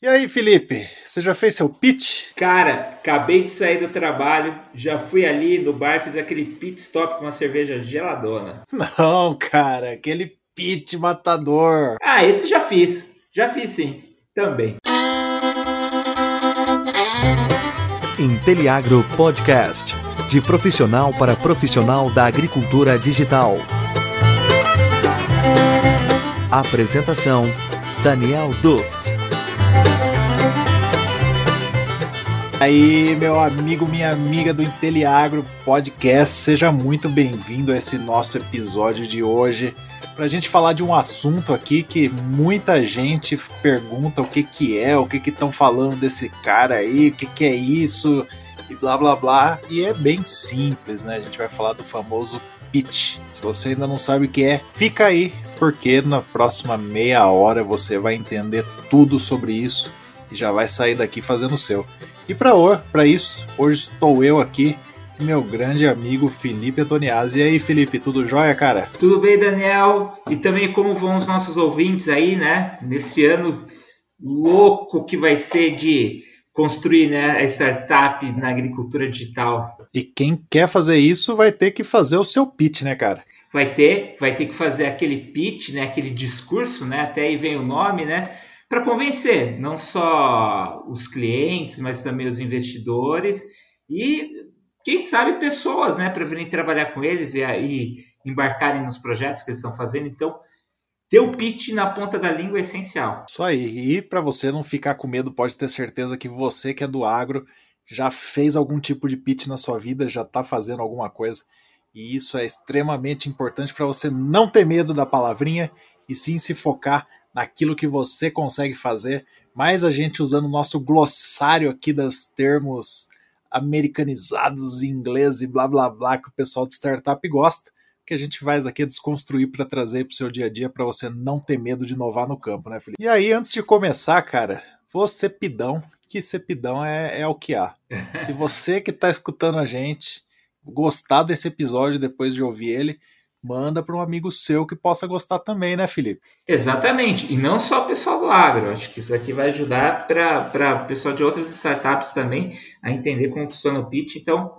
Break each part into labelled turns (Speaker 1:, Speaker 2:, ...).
Speaker 1: E aí, Felipe, você já fez seu pitch?
Speaker 2: Cara, acabei de sair do trabalho, já fui ali no bar, fiz aquele pit stop com uma cerveja geladona.
Speaker 1: Não, cara, aquele pitch matador.
Speaker 2: Ah, esse já fiz. Já fiz sim, também.
Speaker 3: Inteliagro Podcast. De profissional para profissional da agricultura digital. Apresentação: Daniel Duft.
Speaker 1: Aí, meu amigo, minha amiga do Inteliagro Podcast, seja muito bem-vindo a esse nosso episódio de hoje para a gente falar de um assunto aqui que muita gente pergunta o que que é, o que estão falando desse cara aí, o que que é isso e blá blá blá. E é bem simples, né? A gente vai falar do famoso pitch. Se você ainda não sabe o que é, fica aí, porque na próxima meia hora você vai entender tudo sobre isso e já vai sair daqui fazendo o seu. E para isso, hoje estou eu aqui, meu grande amigo Felipe Antoniazzi. E aí, Felipe, tudo jóia, cara?
Speaker 2: Tudo bem, Daniel? E também como vão os nossos ouvintes aí, né? Nesse ano louco que vai ser de construir né, a startup na agricultura digital.
Speaker 1: E quem quer fazer isso vai ter que fazer o seu pitch, né, cara?
Speaker 2: Vai ter, vai ter que fazer aquele pitch, né, aquele discurso, né, até aí vem o nome, né, para convencer não só os clientes, mas também os investidores e, quem sabe, pessoas, né, para virem trabalhar com eles e aí embarcarem nos projetos que eles estão fazendo. Então, ter o pitch na ponta da língua é essencial.
Speaker 1: Isso aí. E para você não ficar com medo, pode ter certeza que você que é do agro já fez algum tipo de pitch na sua vida, já está fazendo alguma coisa. E isso é extremamente importante para você não ter medo da palavrinha e sim se focar naquilo que você consegue fazer, mais a gente usando o nosso glossário aqui dos termos americanizados em inglês e blá blá blá que o pessoal de startup gosta, que a gente vai aqui desconstruir para trazer para o seu dia a dia para você não ter medo de inovar no campo, né, Felipe? E aí, antes de começar, cara, você pidão, que ser pidão é, é o que há. Se você que está escutando a gente gostar desse episódio depois de ouvir ele, manda para um amigo seu que possa gostar também, né, Felipe?
Speaker 2: Exatamente. E não só o pessoal do agro. Acho que isso aqui vai ajudar para o pessoal de outras startups também a entender como funciona o pitch. Então,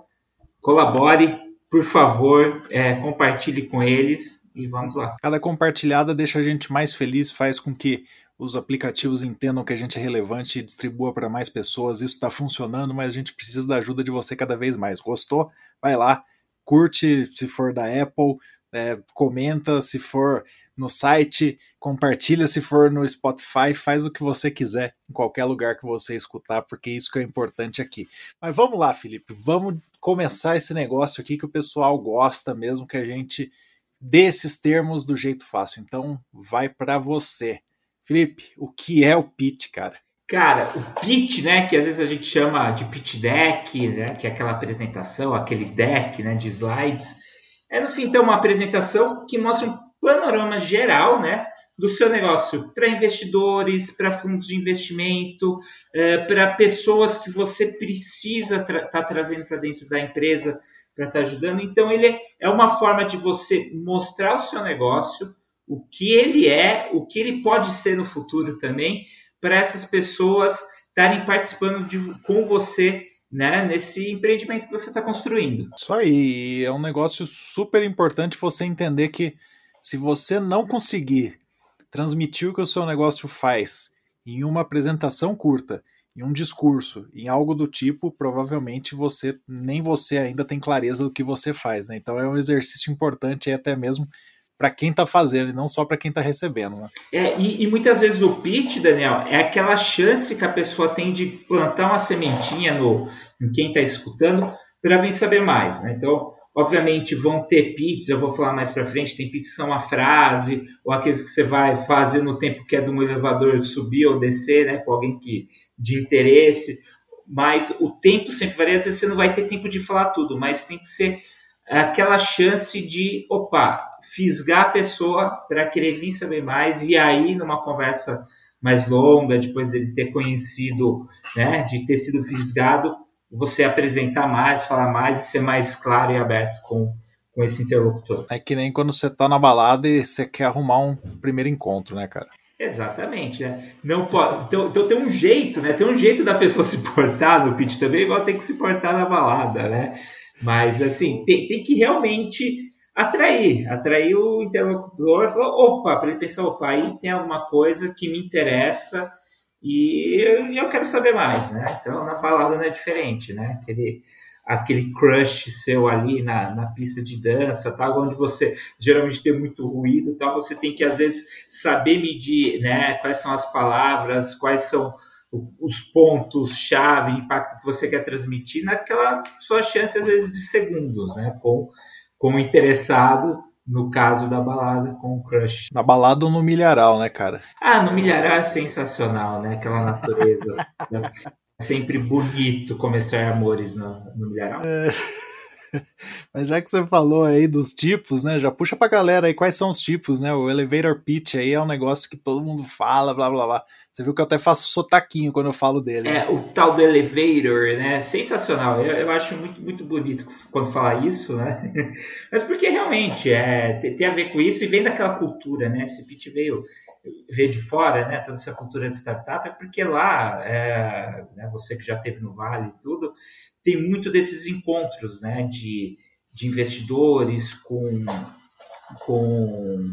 Speaker 2: colabore, por favor, é, compartilhe com eles e vamos lá.
Speaker 1: Cada compartilhada deixa a gente mais feliz, faz com que os aplicativos entendam que a gente é relevante e distribua para mais pessoas. Isso está funcionando, mas a gente precisa da ajuda de você cada vez mais. Gostou? Vai lá, curte se for da Apple, é, comenta se for no site, compartilha se for no Spotify, faz o que você quiser em qualquer lugar que você escutar, porque isso que é importante aqui. Mas vamos lá, Felipe, vamos começar esse negócio aqui que o pessoal gosta mesmo que a gente dê esses termos do jeito fácil. Então, vai para você. Felipe, o que é o pitch, cara?
Speaker 2: Cara, o pitch, né, que às vezes a gente chama de pitch deck, né, que é aquela apresentação, aquele deck, né, de slides, é, no fim, então, uma apresentação que mostra um panorama geral né, do seu negócio para investidores, para fundos de investimento, é, para pessoas que você precisa estar tá trazendo para dentro da empresa para estar tá ajudando. Então, ele é uma forma de você mostrar o seu negócio, o que ele é, o que ele pode ser no futuro também, para essas pessoas estarem participando de, com você né, nesse empreendimento que você está construindo.
Speaker 1: Isso aí, é um negócio super importante você entender que se você não conseguir transmitir o que o seu negócio faz em uma apresentação curta, em um discurso, em algo do tipo, provavelmente você nem você ainda tem clareza do que você faz, né? Então é um exercício importante até mesmo para quem está fazendo e não só para quem está recebendo. Né?
Speaker 2: É, e, e, muitas vezes o pitch, Daniel, é aquela chance que a pessoa tem de plantar uma sementinha no, em quem está escutando para vir saber mais. Né? Então, obviamente, vão ter pitches, eu vou falar mais para frente, tem pitches que são uma frase, ou aqueles que você vai fazer no tempo que é de um elevador subir ou descer, né, com alguém que, de interesse, mas o tempo sempre varia, às vezes você não vai ter tempo de falar tudo, mas tem que ser aquela chance de, opa, fisgar a pessoa para querer vir saber mais e aí numa conversa mais longa, depois dele ter conhecido, né, de ter sido fisgado, você apresentar mais, falar mais e ser mais claro e aberto com, com esse interlocutor.
Speaker 1: É que nem quando você tá na balada e você quer arrumar um primeiro encontro, né, cara?
Speaker 2: Exatamente, né? Não pode, então, então, tem um jeito, né? Tem um jeito da pessoa se portar no pitch também, igual tem que se portar na balada, né? Mas assim, tem, tem que realmente atrair, atrair o interlocutor e falar, opa, para ele pensar, opa, aí tem alguma coisa que me interessa e eu quero saber mais, né? Então na balada não é diferente, né? Aquele, aquele crush seu ali na, na pista de dança, tá? onde você geralmente tem muito ruído, tá? você tem que às vezes saber medir né? quais são as palavras, quais são os pontos chave, impacto que você quer transmitir naquela sua chance às vezes de segundos, né? Com, com o interessado no caso da balada com o crush.
Speaker 1: Na balada ou no milharal, né, cara?
Speaker 2: Ah, no milharal é sensacional, né? Aquela natureza. né? Sempre bonito começar amores no, no milharal. É...
Speaker 1: Mas já que você falou aí dos tipos, né? Já puxa pra galera aí quais são os tipos, né? O elevator pitch aí é um negócio que todo mundo fala, blá blá blá. Você viu que eu até faço sotaquinho quando eu falo dele.
Speaker 2: É, o tal do elevator, né? Sensacional. Eu, eu acho muito, muito bonito quando fala isso, né? Mas porque realmente é, tem, tem, a ver com isso e vem daquela cultura, né? Esse pitch veio, veio de fora, né? Toda essa cultura de startup, é porque lá, é, né? você que já teve no Vale e tudo, tem muito desses encontros né, de, de investidores com, com,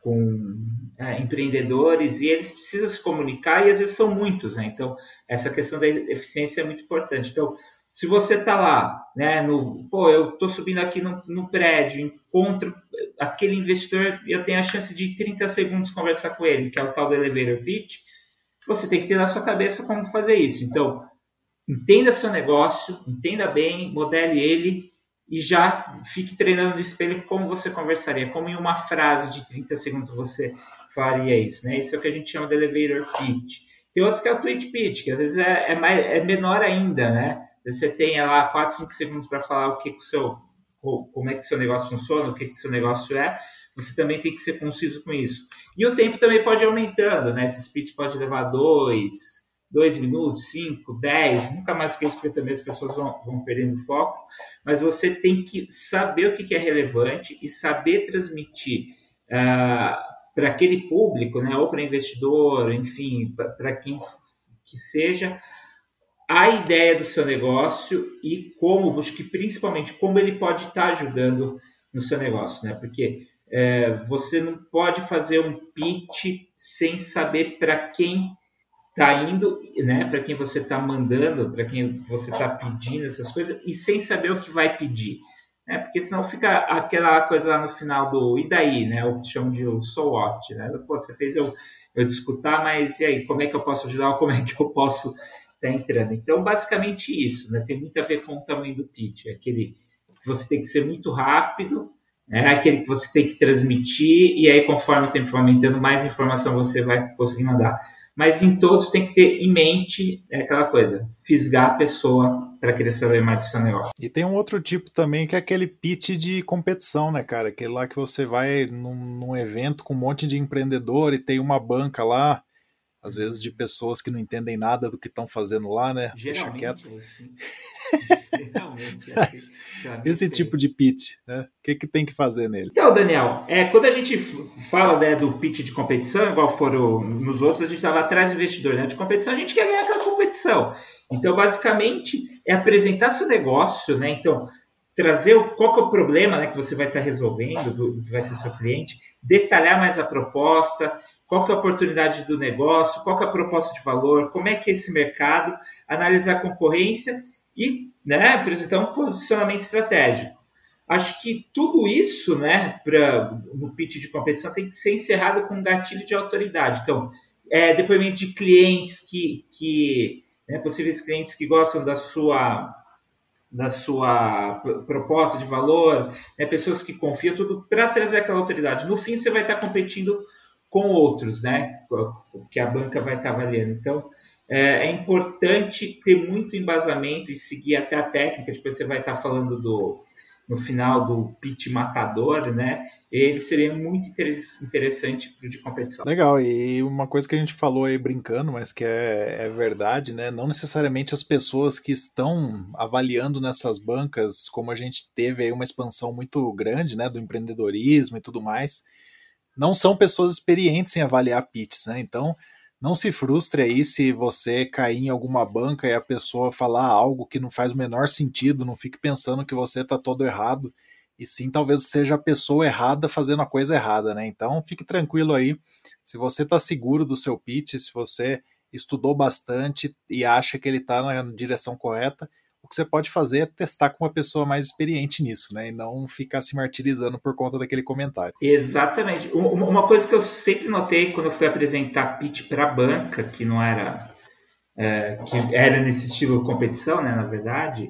Speaker 2: com é, empreendedores e eles precisam se comunicar e às vezes são muitos. Né? Então, essa questão da eficiência é muito importante. Então, se você está lá, né, no, pô, eu estou subindo aqui no, no, prédio, encontro aquele investidor, eu tenho a chance de 30 segundos conversar com ele, que é o tal do elevator pitch, você tem que ter na sua cabeça como fazer isso. Então, entenda seu negócio, entenda bem, modele ele e já fique treinando no espelho como você conversaria, como em uma frase de 30 segundos você faria isso, né? Isso é o que a gente chama de elevator pitch. Tem outro que é o tweet pitch, que às vezes é, é, mais, é menor ainda, né? Você tem lá 4, 5 segundos para falar o que, que o seu, como é que seu negócio funciona, o que, que seu negócio é, você também tem que ser conciso com isso. E o tempo também pode ir aumentando, né? Esse pitch pode levar dois, dois minutos, cinco, dez, nunca mais que isso, porque também as pessoas vão, vão perdendo foco, mas você tem que saber o que, é relevante e saber transmitir uh, para aquele público, né, ou para investidor, enfim, para quem que seja, a ideia do seu negócio e como, principalmente como ele pode estar ajudando no seu negócio, né? Porque é, você não pode fazer um pitch sem saber para quem está indo, né, para quem você está mandando, para quem você está pedindo essas coisas, e sem saber o que vai pedir. Né? Porque senão fica aquela coisa lá no final do e daí, né? O que chamam de o so what, né? Pô, você fez eu, eu discutir, mas e aí, como é que eu posso ajudar ou como é que eu posso estar tá entrando? Então, basicamente isso, né? Tem muito a ver com o tamanho do pitch, é aquele que você tem que ser muito rápido, é aquele que você tem que transmitir, e aí, conforme o tempo vai aumentando, mais informação você vai conseguir mandar mas em todos tem que ter em mente é aquela coisa, fisgar a pessoa para querer saber mais do seu negócio.
Speaker 1: E tem um outro tipo também que é aquele pitch de competição, né, cara? Aquele lá que você vai num, num evento com um monte de empreendedor e tem uma banca lá, às vezes de pessoas que não entendem nada do que estão fazendo lá, né?
Speaker 2: Geralmente, Deixa quieto.
Speaker 1: É esse tipo de pitch, né? O que, que tem que fazer nele?
Speaker 2: Então, Daniel, é, quando a gente fala né, do pitch de competição, igual foram nos outros, a gente estava atrás do investidor. Né? De competição, a gente quer ganhar aquela competição. Então, basicamente, é apresentar seu negócio, né? Então, trazer o, qual que é o problema né, que você vai estar resolvendo, do, do que vai ser seu cliente, detalhar mais a proposta, qual que é a oportunidade do negócio, qual que é a proposta de valor, como é que é esse mercado, analisar a concorrência e né, apresentar um posicionamento estratégico. Acho que tudo isso, né, pra, no pitch de competição, tem que ser encerrado com um gatilho de autoridade. Então, é, depoimento de clientes que, que né, possíveis clientes que gostam da sua da sua proposta de valor, né, pessoas que confiam, tudo para trazer aquela autoridade. No fim, você vai estar competindo com outros, né, que a banca vai estar avaliando. Então, é, é, importante ter muito embasamento e seguir até a técnica. Depois você vai estar falando do no final do pitch matador, né? Ele seria muito interessante para de competição.
Speaker 1: Legal, e uma coisa que a gente falou aí brincando, mas que é, é verdade, né? Não necessariamente as pessoas que estão avaliando nessas bancas, como a gente teve aí uma expansão muito grande, né, do empreendedorismo e tudo mais, não são pessoas experientes em avaliar pitches, né? Então, não se frustre aí se você cair em alguma banca e a pessoa falar algo que não faz o menor sentido, não fique pensando que você está todo errado, e sim talvez seja a pessoa errada fazendo a coisa errada, né? Então fique tranquilo aí, se você está seguro do seu pitch, se você estudou bastante e acha que ele está na direção correta, o que você pode fazer é testar com uma pessoa mais experiente nisso, né? E não ficar se martirizando por conta daquele comentário.
Speaker 2: Exatamente. Uma coisa que eu sempre notei quando eu fui apresentar pitch para a banca, que não era. É, que era nesse estilo de competição, né? Na verdade,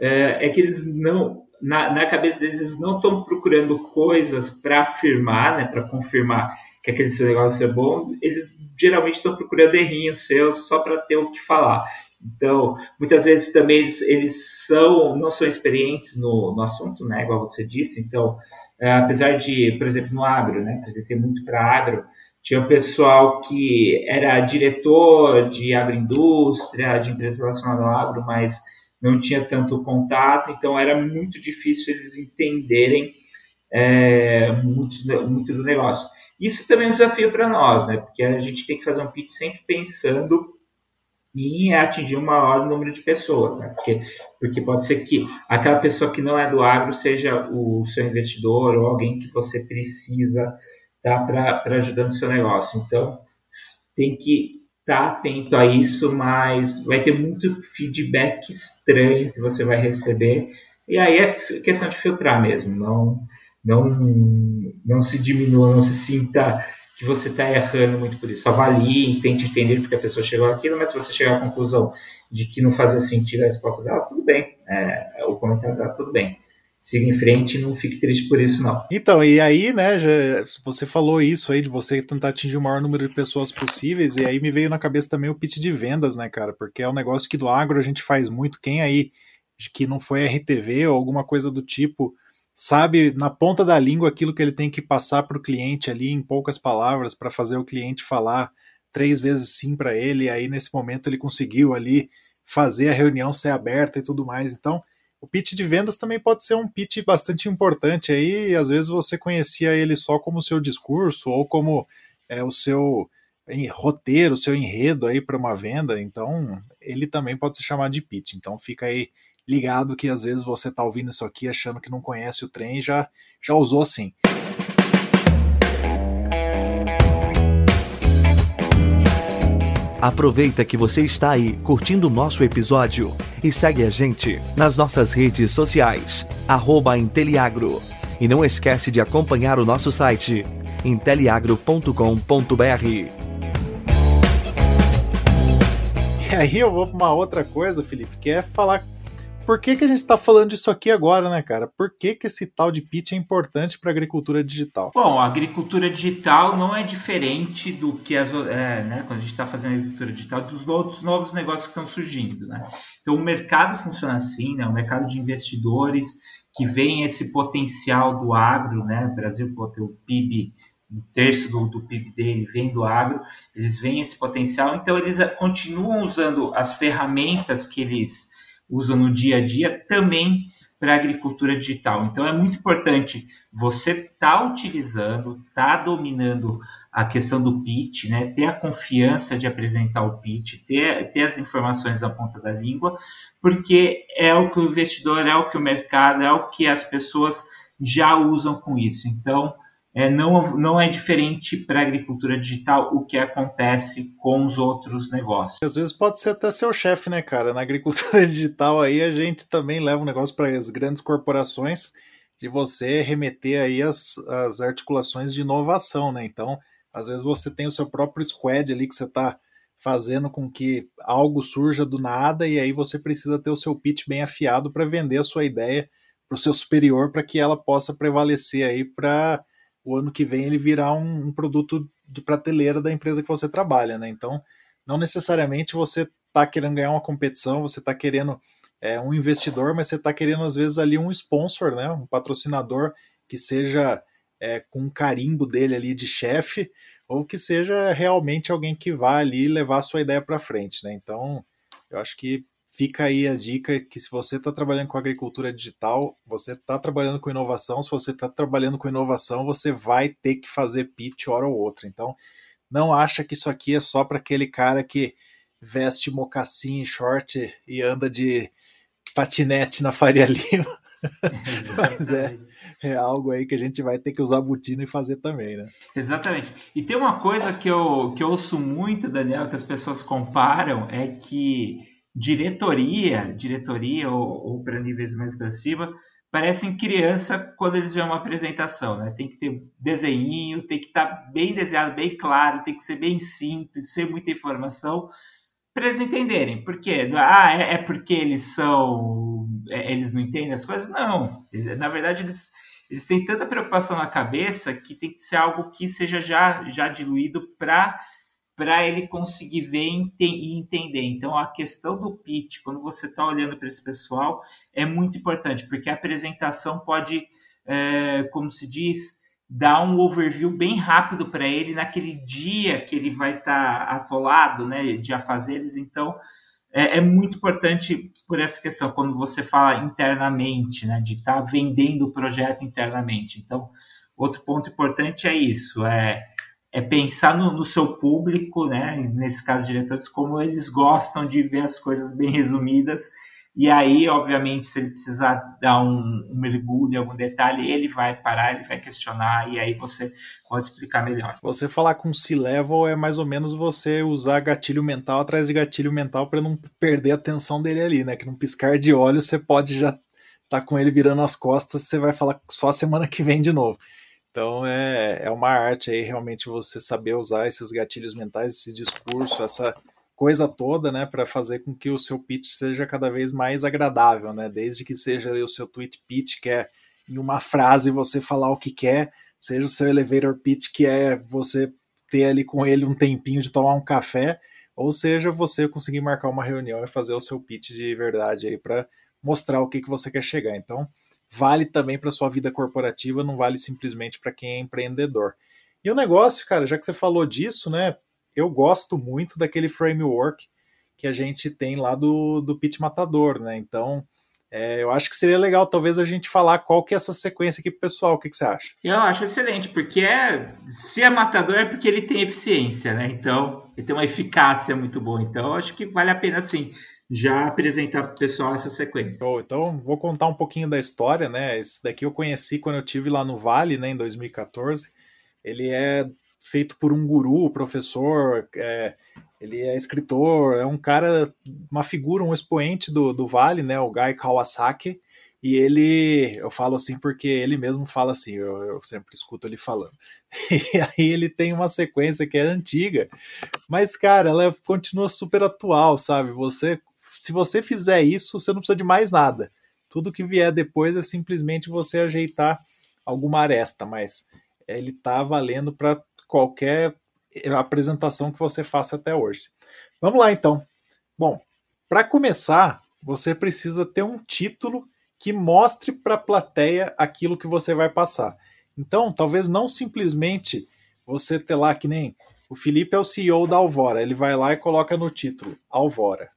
Speaker 2: é, é que eles não. Na, na cabeça deles, eles não estão procurando coisas para afirmar, né? Para confirmar que aquele seu negócio é bom, eles geralmente estão procurando errinhos seus só para ter o que falar. Então, muitas vezes também eles, eles são, não são experientes no, no assunto, né, igual você disse. Então, é, apesar de, por exemplo, no agro, né, apresentei muito para agro, tinha pessoal que era diretor de agroindústria, de empresa relacionada ao agro, mas não tinha tanto contato, então era muito difícil eles entenderem é, muito, muito do negócio. Isso também é um desafio para nós, né? Porque a gente tem que fazer um pitch sempre pensando em atingir o maior número de pessoas, né? porque, porque pode ser que aquela pessoa que não é do agro seja o seu investidor ou alguém que você precisa tá, para ajudar no seu negócio. Então, tem que estar tá atento a isso, mas vai ter muito feedback estranho que você vai receber, e aí é questão de filtrar mesmo, não, não, não se diminua, não se sinta que você está errando muito por isso. Avalie, tente entender porque a pessoa chegou àquilo, mas se você chegar à conclusão de que não fazia sentido a resposta dela, tudo bem. É, o comentário dela, tudo bem. Siga em frente e não fique triste por isso, não.
Speaker 1: Então, e aí, né, já, você falou isso aí de você tentar atingir o maior número de pessoas possíveis, e aí me veio na cabeça também o pitch de vendas, né, cara? Porque é um negócio que do agro a gente faz muito. Quem aí que não foi RTV ou alguma coisa do tipo sabe na ponta da língua aquilo que ele tem que passar para o cliente ali em poucas palavras para fazer o cliente falar três vezes sim para ele. Aí nesse momento ele conseguiu ali fazer a reunião ser aberta e tudo mais. Então o pitch de vendas também pode ser um pitch bastante importante aí. às vezes você conhecia ele só como seu discurso ou como é, o seu em roteiro, seu enredo aí para uma venda, então ele também pode se chamar de pitch. Então fica aí ligado que às vezes você tá ouvindo isso aqui achando que não conhece o trem e já, já usou assim.
Speaker 3: Aproveita que você está aí curtindo o nosso episódio e segue a gente nas nossas redes sociais, arroba Inteliagro. E não esquece de acompanhar o nosso site, inteliagro.com.br.
Speaker 1: E aí eu vou para uma outra coisa, Felipe, que é falar por que, que a gente está falando disso aqui agora, né, cara? Por que, que esse tal de pitch é importante para a agricultura digital?
Speaker 2: Bom, a agricultura digital não é diferente do que as, é, né, quando a gente está fazendo agricultura digital, dos outros novos negócios que estão surgindo, né? Então, o mercado funciona assim, né? O mercado de investidores que vem esse potencial do agro, né? O Brasil pode ter o PIB um terço do, do, PIB dele vem do agro, eles veem esse potencial, então eles continuam usando as ferramentas que eles usam no dia a dia também para a agricultura digital. Então é muito importante você estar tá utilizando, estar tá dominando a questão do pitch, né? ter a confiança de apresentar o pitch, ter, ter as informações na ponta da língua, porque é o que o investidor, é o que o mercado, é o que as pessoas já usam com isso. Então, é, não, não é diferente para a agricultura digital o que acontece com os outros negócios.
Speaker 1: Às vezes pode ser até seu chefe, né, cara? Na agricultura digital aí a gente também leva um negócio para as grandes corporações de você remeter aí as, as articulações de inovação, né? Então, às vezes você tem o seu próprio squad ali que você está fazendo com que algo surja do nada e aí você precisa ter o seu pitch bem afiado para vender a sua ideia para o seu superior para que ela possa prevalecer aí para o ano que vem ele virar um, um, produto de prateleira da empresa que você trabalha, né? Então, não necessariamente você está querendo ganhar uma competição, você está querendo é, um investidor, mas você está querendo às vezes ali um sponsor, né? Um patrocinador que seja é, com um carimbo dele ali de chefe, ou que seja realmente alguém que vá ali levar a sua ideia para frente, né? Então, eu acho que fica aí a dica que se você está trabalhando com agricultura digital, você está trabalhando com inovação, se você está trabalhando com inovação, você vai ter que fazer pitch hora ou outra. Então, não acha que isso aqui é só para aquele cara que veste mocassim, short e anda de patinete na Faria Lima. Mas é, é algo aí que a gente vai ter que usar botina e fazer também, né?
Speaker 2: Exatamente. E tem uma coisa que eu, que eu ouço muito, Daniel, que as pessoas comparam, é que diretoria, diretoria ou, ou para níveis mais cima, parecem criança quando eles vêem uma apresentação, né? Tem que ter desenho, tem que estar tá bem desenhado, bem claro, tem que ser bem simples, sem muita informação, para eles entenderem. Por quê? Ah, é, é porque eles são. É, eles não entendem as coisas? Não. Na verdade, eles, eles têm tanta preocupação na cabeça que tem que ser algo que seja já, já diluído para para ele conseguir ver e entender. Então, a questão do pitch, quando você está olhando para esse pessoal, é muito importante, porque a apresentação pode, é, como se diz, dar um overview bem rápido para ele naquele dia que ele vai estar tá atolado né, de afazeres. Então, é, é, muito importante por essa questão, quando você fala internamente, né, de estar tá vendendo o projeto internamente. Então, outro ponto importante é isso, é é pensar no, no, seu público, né? Nesse caso, diretores, como eles gostam de ver as coisas bem resumidas. E aí, obviamente, se ele precisar dar um, um mergulho em algum detalhe, ele vai parar, ele vai questionar, e aí você pode explicar melhor.
Speaker 1: Você falar com C-level é mais ou menos você usar gatilho mental atrás de gatilho mental para não perder a atenção dele ali, né? Que num piscar de olhos você pode já tá com ele virando as costas, você vai falar só semana que vem de novo. Então é, é uma arte aí realmente você saber usar esses gatilhos mentais, esse discurso, essa coisa toda, né, para fazer com que o seu pitch seja cada vez mais agradável, né? Desde que seja o seu tweet pitch, que é em uma frase você falar o que quer, seja o seu elevator pitch, que é você ter ali com ele um tempinho de tomar um café, ou seja, você conseguir marcar uma reunião e fazer o seu pitch de verdade aí para mostrar o que, que você quer chegar. Então, vale também para sua vida corporativa, não vale simplesmente para quem é empreendedor. E o negócio, cara, já que você falou disso, né? Eu gosto muito daquele framework que a gente tem lá do, do Pitch Matador, né? Então, é, eu acho que seria legal talvez a gente falar qual que é essa sequência aqui pro pessoal. O que, que você acha?
Speaker 2: Eu acho excelente, porque é, se é matador é porque ele tem eficiência, né? Então, ele tem uma eficácia muito boa. Então, acho que vale a pena sim já apresentar para o pessoal essa sequência.
Speaker 1: Oh, então, vou contar um pouquinho da história, né? Esse daqui eu conheci quando eu tive lá no Vale, né, em 2014. Ele é feito por um guru, professor, é, ele é escritor, é um cara, uma figura, um expoente do, do Vale, né? O Guy Kawasaki. E ele, eu falo assim porque ele mesmo fala assim, eu, eu, sempre escuto ele falando. E aí ele tem uma sequência que é antiga, mas cara, ela continua super atual, sabe? Você se você fizer isso, você não precisa de mais nada. Tudo que vier depois é simplesmente você ajeitar alguma aresta, mas ele está valendo para qualquer apresentação que você faça até hoje. Vamos lá então. Bom, para começar, você precisa ter um título que mostre para a plateia aquilo que você vai passar. Então, talvez não simplesmente você ter lá que nem o Felipe é o CEO da Alvora, ele vai lá e coloca no título Alvora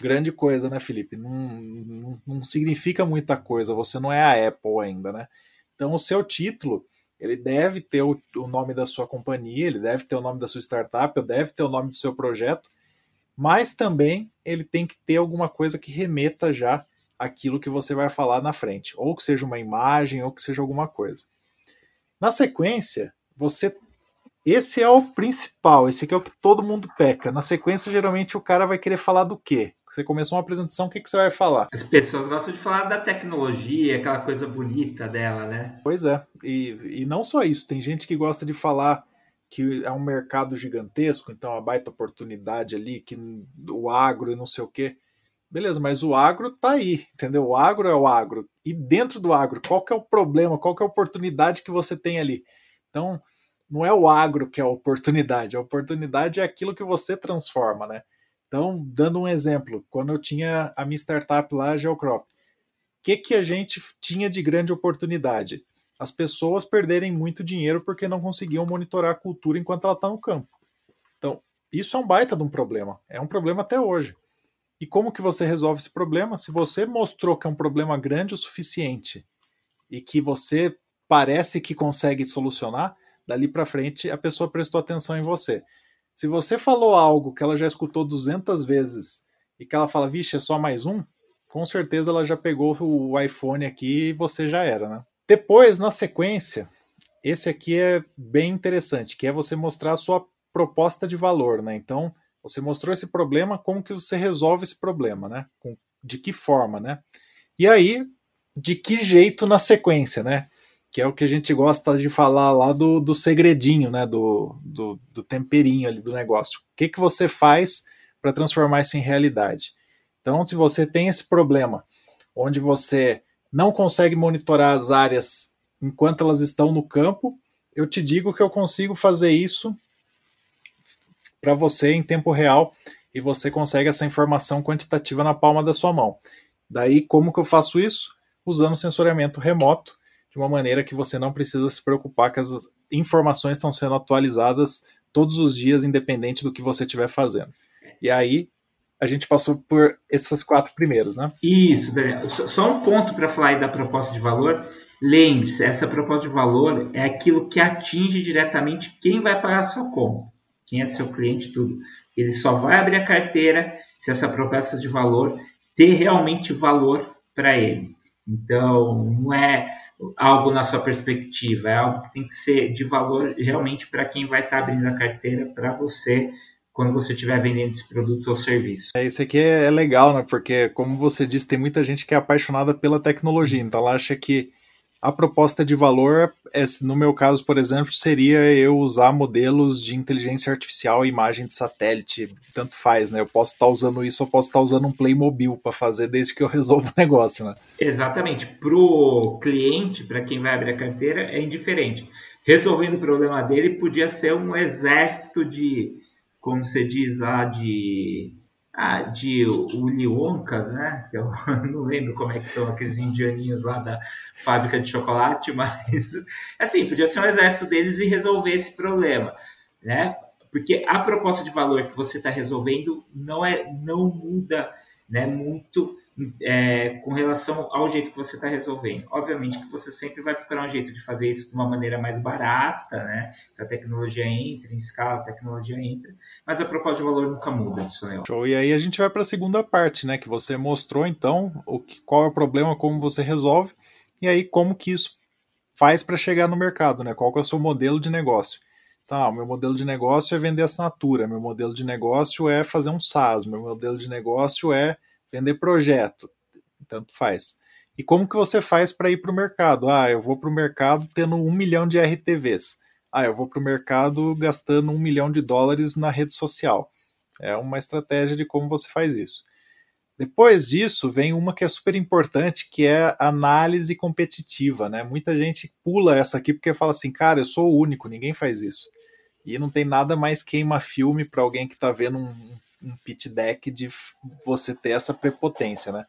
Speaker 1: grande coisa, né, Felipe? Não, não, não, significa muita coisa, você não é a Apple ainda, né? Então, o seu título, ele deve ter o, o nome da sua companhia, ele deve ter o nome da sua startup, deve ter o nome do seu projeto, mas também ele tem que ter alguma coisa que remeta já aquilo que você vai falar na frente, ou que seja uma imagem, ou que seja alguma coisa. Na sequência, você esse é o principal, esse aqui é o que todo mundo peca. Na sequência, geralmente o cara vai querer falar do quê? Você começou uma apresentação, o que, que você vai falar?
Speaker 2: As pessoas gostam de falar da tecnologia, aquela coisa bonita dela, né?
Speaker 1: Pois é, e, e não só isso, tem gente que gosta de falar que é um mercado gigantesco, então a baita oportunidade ali, que o agro e não sei o quê. Beleza, mas o agro tá aí, entendeu? O agro é o agro. E dentro do agro, qual que é o problema, qual que é a oportunidade que você tem ali? Então, não é o agro que é a oportunidade, a oportunidade é aquilo que você transforma, né? Então, dando um exemplo, quando eu tinha a minha startup lá, a Geocrop, o que, que a gente tinha de grande oportunidade? As pessoas perderem muito dinheiro porque não conseguiam monitorar a cultura enquanto ela está no campo. Então, isso é um baita de um problema. É um problema até hoje. E como que você resolve esse problema? Se você mostrou que é um problema grande o suficiente e que você parece que consegue solucionar, dali para frente a pessoa prestou atenção em você. Se você falou algo que ela já escutou 200 vezes e que ela fala, vixe, é só mais um, com certeza ela já pegou o iPhone aqui e você já era, né? Depois, na sequência, esse aqui é bem interessante, que é você mostrar a sua proposta de valor, né? Então, você mostrou esse problema, como que você resolve esse problema, né? De que forma, né? E aí, de que jeito na sequência, né? Que é o que a gente gosta de falar lá do, do segredinho, né? Do, do, do temperinho ali do negócio. O que, que você faz para transformar isso em realidade? Então, se você tem esse problema, onde você não consegue monitorar as áreas enquanto elas estão no campo, eu te digo que eu consigo fazer isso para você em tempo real e você consegue essa informação quantitativa na palma da sua mão. Daí, como que eu faço isso? Usando sensoriamento remoto, de uma maneira que você não precisa se preocupar que as informações estão sendo atualizadas todos os dias, independente do que você estiver fazendo. E aí, a gente passou por esses quatro primeiros, né?
Speaker 2: Isso, Daniel. Só um ponto para falar aí da proposta de valor. Lembre-se, essa proposta de valor é aquilo que atinge diretamente quem vai pagar a sua conta quem é seu cliente, tudo. Ele só vai abrir a carteira se essa proposta de valor ter realmente valor para ele. Então, não é algo na sua perspectiva, é algo que tem que ser de valor realmente para quem vai estar tá abrindo a carteira para você quando você estiver vendendo esse produto ou serviço.
Speaker 1: É, isso aqui é legal, né? Porque, como você disse, tem muita gente que é apaixonada pela tecnologia, então ela acha que a proposta de valor, é, no meu caso, por exemplo, seria eu usar modelos de inteligência artificial imagem de satélite, tanto faz, né? Eu posso estar usando isso, eu posso estar usando um Playmobil para fazer desde que eu resolvo o negócio, né?
Speaker 2: Exatamente. Para o cliente, para quem vai abrir a carteira, é indiferente. Resolvendo o problema dele, podia ser um exército de, como você diz lá, de ah, de Willy Wonkas, né? Eu não lembro como é que são aqueles indianinhos lá da fábrica de chocolate, mas assim, podia ser um exército deles e resolver esse problema, né? Porque a proposta de valor que você está resolvendo não é, não muda, né? Muito é, com relação ao jeito que você está resolvendo. Obviamente que você sempre vai procurar um jeito de fazer isso de uma maneira mais barata, né? Que a tecnologia entra, em escala, a tecnologia entra, mas a proposta de valor nunca muda, Sonel.
Speaker 1: Show. E aí a gente vai para a segunda parte, né? Que você mostrou então o que, qual é o problema, como você resolve, e aí como que isso faz para chegar no mercado, né? Qual é o seu modelo de negócio? Tá, o meu modelo de negócio é vender assinatura, meu modelo de negócio é fazer um SaaS, meu modelo de negócio é vender projeto, tanto faz. E como que você faz para ir para o mercado? Ah, eu vou para o mercado tendo um milhão de RTVs. Ah, eu vou para o mercado gastando um milhão de dólares na rede social. É uma estratégia de como você faz isso. Depois disso, vem uma que é super importante, que é análise competitiva. Né? Muita gente pula essa aqui porque fala assim, cara, eu sou o único, ninguém faz isso. E não tem nada mais queima-filme para alguém que está vendo um, um pitch deck de você ter essa prepotência, né?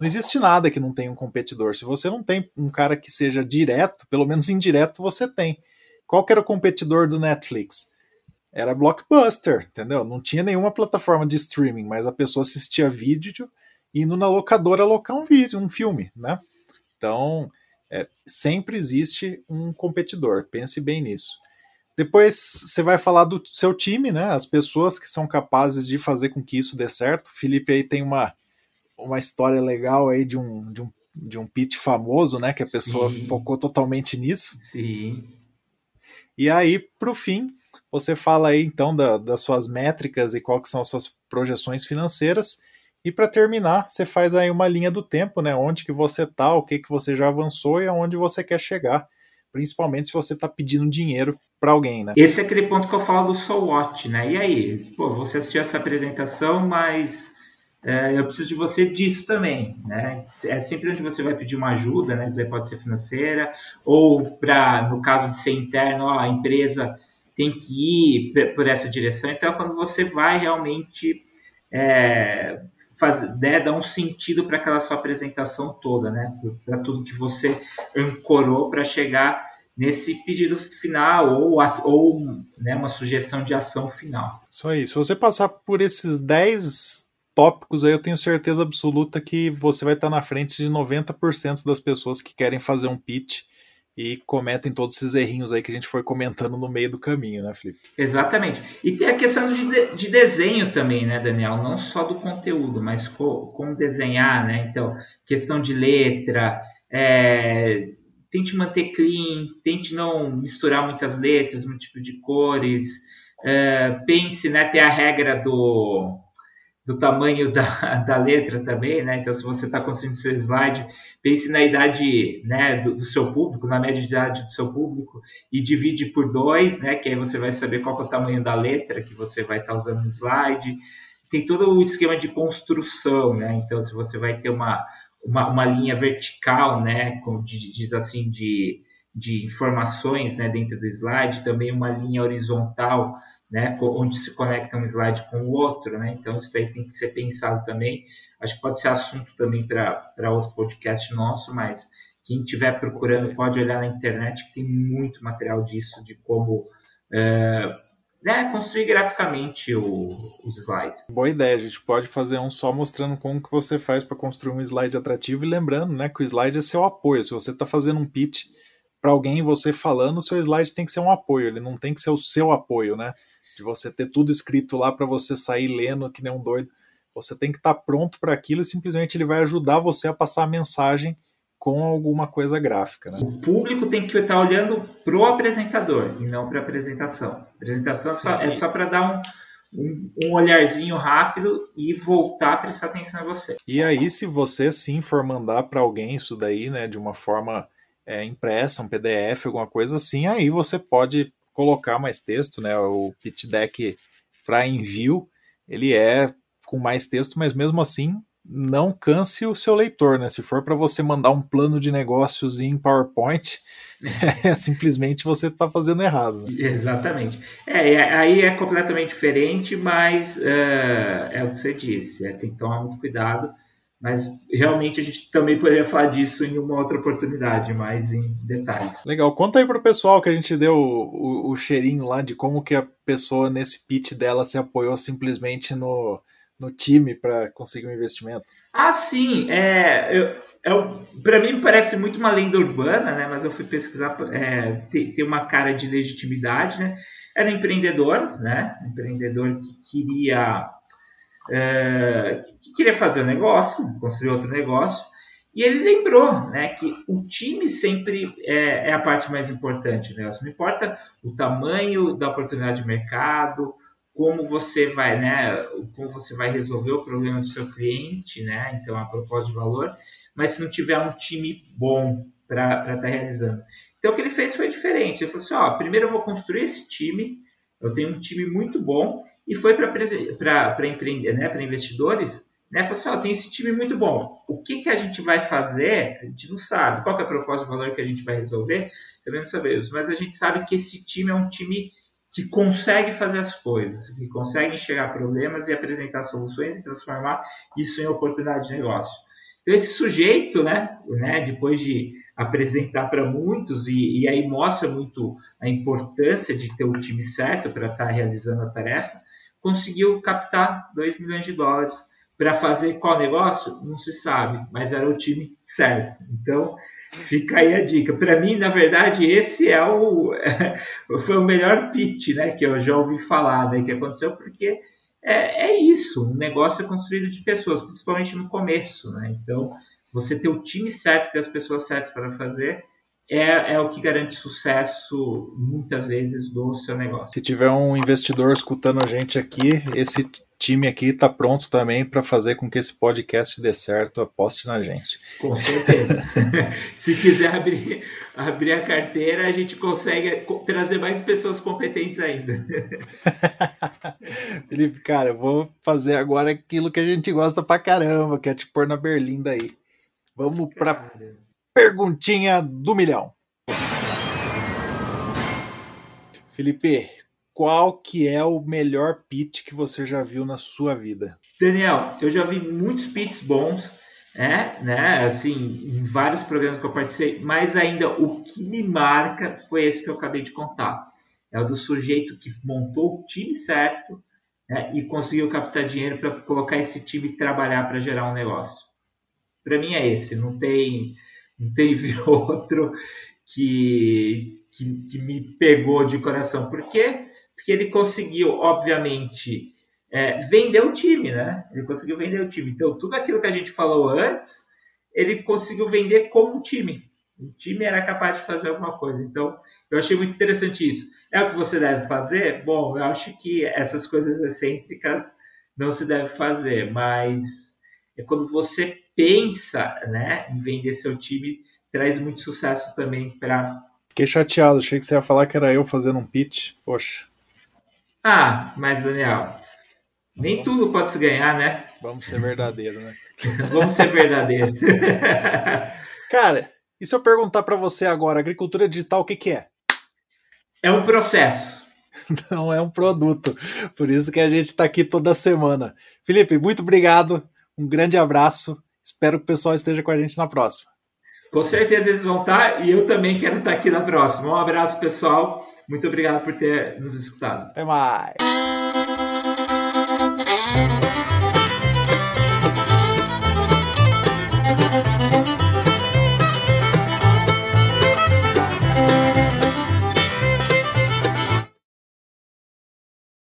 Speaker 1: Não existe nada que não tenha um competidor. Se você não tem um cara que seja direto, pelo menos indireto você tem. Qual que era o competidor do Netflix? Era Blockbuster, entendeu? Não tinha nenhuma plataforma de streaming, mas a pessoa assistia vídeo indo na locadora alocar um vídeo, um filme, né? Então, é, sempre existe um competidor. Pense bem nisso. Depois você vai falar do seu time, né? As pessoas que são capazes de fazer com que isso dê certo. O Felipe aí tem uma, uma história legal aí de um, de um, de um pitch famoso, né? Que a pessoa Sim. focou totalmente nisso.
Speaker 2: Sim.
Speaker 1: E aí, para o fim, você fala aí então da, das suas métricas e quais são as suas projeções financeiras. E para terminar, você faz aí uma linha do tempo, né? Onde que você está, o que que você já avançou e aonde você quer chegar principalmente se você está pedindo dinheiro para alguém, né?
Speaker 2: Esse é aquele ponto que eu falo do so what, né? E aí, pô, você assistiu essa apresentação, mas é, eu preciso de você disso também, né? É sempre onde você vai pedir uma ajuda, né? Isso aí pode ser financeira ou para, no caso de ser interno, ó, a empresa tem que ir por essa direção. Então, quando você vai realmente é, faz, né, dar um sentido para aquela sua apresentação toda, né? Para tudo que você ancorou para chegar nesse pedido final ou, ou né, uma sugestão de ação final.
Speaker 1: Isso aí. Se você passar por esses 10 tópicos aí eu tenho certeza absoluta que você vai estar na frente de 90% das pessoas que querem fazer um pitch e cometem todos esses errinhos aí que a gente foi comentando no meio do caminho, né, Felipe?
Speaker 2: Exatamente. E tem a questão de, de desenho também, né, Daniel? Não só do conteúdo, mas co, como desenhar, né? Então, questão de letra, é, tente manter clean, tente não misturar muitas letras, muito tipo de cores, é, pense, né, ter a regra do do tamanho da, da letra também, né? Então, se você está construindo seu slide, pense na idade né, do, do, seu público, na média de idade do seu público, e divide por dois, né? Que aí você vai saber qual é o tamanho da letra que você vai estar tá usando no slide. Tem todo o esquema de construção, né? Então, se você vai ter uma, uma, uma linha vertical, né? Como diz assim, de, de informações né, dentro do slide, também uma linha horizontal né, onde se conecta um slide com o outro, né? Então isso daí tem que ser pensado também. Acho que pode ser assunto também para outro podcast nosso, mas quem estiver procurando pode olhar na internet que tem muito material disso de como é, né, construir graficamente o, os slides.
Speaker 1: Boa ideia, a gente pode fazer um só mostrando como que você faz para construir um slide atrativo e lembrando, né, que o slide é seu apoio. Se você está fazendo um pitch para alguém você falando, o seu slide tem que ser um apoio, ele não tem que ser o seu apoio, né? De você ter tudo escrito lá para você sair lendo que nem um doido. Você tem que estar tá pronto para aquilo e simplesmente ele vai ajudar você a passar a mensagem com alguma coisa gráfica. Né?
Speaker 2: O público tem que estar olhando pro apresentador e não para a apresentação. A apresentação é só, só para dar um, um, um, olharzinho rápido e voltar a prestar atenção em você.
Speaker 1: E aí, se você sim for mandar para alguém isso daí, né, de uma forma é, impressa, um PDF, alguma coisa assim, aí você pode colocar mais texto, né? O pitch deck para envio, ele é com mais texto, mas mesmo assim não canse o seu leitor, né? Se for para você mandar um plano de negócios em PowerPoint, é, simplesmente você está fazendo errado. Né?
Speaker 2: Exatamente. É, é, aí é completamente diferente, mas uh, é o que você disse, é, tem que tomar muito cuidado mas realmente a gente também poderia falar disso em uma outra oportunidade, mais em detalhes.
Speaker 1: Legal. Conta aí para o pessoal que a gente deu o, o, o, cheirinho lá de como que a pessoa nesse pitch dela se apoiou simplesmente no, no time para conseguir um investimento.
Speaker 2: Ah, sim. É, eu, é, para mim parece muito uma lenda urbana, né? Mas eu fui pesquisar, é, tem, tem uma cara de legitimidade, né? Era um empreendedor, né? Um empreendedor que queria é, que queria fazer um negócio, construir outro negócio, e ele lembrou né, que o time sempre é, é a parte mais importante. Né? Não importa o tamanho da oportunidade de mercado, como você vai, né, como você vai resolver o problema do seu cliente, né? Então, a propósito de valor, mas se não tiver um time bom para estar tá realizando. Então, o que ele fez foi diferente. Ele falou assim: ó, primeiro eu vou construir esse time, eu tenho um time muito bom, e foi para empreender, né, para investidores, né, falou assim, ó, tem esse time muito bom, o que, que a gente vai fazer, a gente não sabe, qual é a proposta de valor que a gente vai resolver, também não sabemos, mas a gente sabe que esse time é um time que consegue fazer as coisas, que consegue enxergar problemas e apresentar soluções e transformar isso em oportunidade de negócio. Então, esse sujeito, né, né depois de apresentar para muitos, e, e, aí mostra muito a importância de ter o time certo para estar tá realizando a tarefa, conseguiu captar 2 milhões de dólares para fazer qual negócio? Não se sabe, mas era o time certo. Então, fica aí a dica. Para mim, na verdade, esse é o foi o melhor pitch, né, que eu já ouvi falar, né, que aconteceu porque é, é isso, um negócio é construído de pessoas, principalmente no começo, né? Então, você ter o time certo, ter as pessoas certas para fazer, é, é o que garante sucesso muitas vezes do seu negócio.
Speaker 1: Se tiver um investidor escutando a gente aqui, esse time aqui está pronto também para fazer com que esse podcast dê certo. Aposte na gente.
Speaker 2: Com certeza. Se quiser abrir, abrir a carteira, a gente consegue trazer mais pessoas competentes ainda.
Speaker 1: Felipe, cara, eu vou fazer agora aquilo que a gente gosta pra caramba, que é te pôr na berlinda aí. Vamos para perguntinha do milhão. Felipe, qual que é o melhor pitch que você já viu na sua vida?
Speaker 2: Daniel, eu já vi muitos pitches bons, é, né, assim, em vários programas que eu participei, mas ainda o que me marca foi esse que eu acabei de contar. É o do sujeito que montou o time certo, né, e conseguiu captar dinheiro para colocar esse time trabalhar para gerar um negócio. Para mim é esse, não tem, teve outro que, que, que, me pegou de coração. Por quê? Porque ele conseguiu, obviamente, é, vender o time, né? Ele conseguiu vender o time. Então, tudo aquilo que a gente falou antes, ele conseguiu vender como time. O time era capaz de fazer alguma coisa. Então, eu achei muito interessante isso. É o que você deve fazer? Bom, eu acho que essas coisas excêntricas não se deve fazer, mas é quando você pensa né, em vender seu time, traz muito sucesso também para.
Speaker 1: Fiquei chateado, achei que você ia falar que era eu fazendo um pitch. Poxa.
Speaker 2: Ah, mas Daniel, nem tudo pode se ganhar, né?
Speaker 1: Vamos ser verdadeiro, né?
Speaker 2: Vamos ser verdadeiro.
Speaker 1: Cara, e se eu perguntar para você agora, agricultura digital, o que, que é?
Speaker 2: É um processo.
Speaker 1: Não é um produto. Por isso que a gente está aqui toda semana. Felipe, muito obrigado. Um grande abraço. Espero que o pessoal esteja com a gente na próxima.
Speaker 2: Com certeza eles vão estar e eu também quero estar aqui na próxima. Um abraço, pessoal. Muito obrigado por ter nos escutado.
Speaker 1: Até mais.